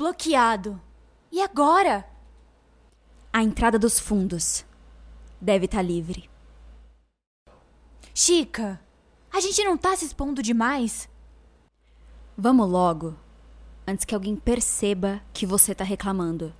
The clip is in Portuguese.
Bloqueado. E agora? A entrada dos fundos. Deve estar livre. Chica, a gente não tá se expondo demais? Vamos logo, antes que alguém perceba que você tá reclamando.